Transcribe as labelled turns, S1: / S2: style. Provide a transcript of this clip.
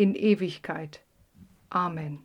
S1: in Ewigkeit. Amen.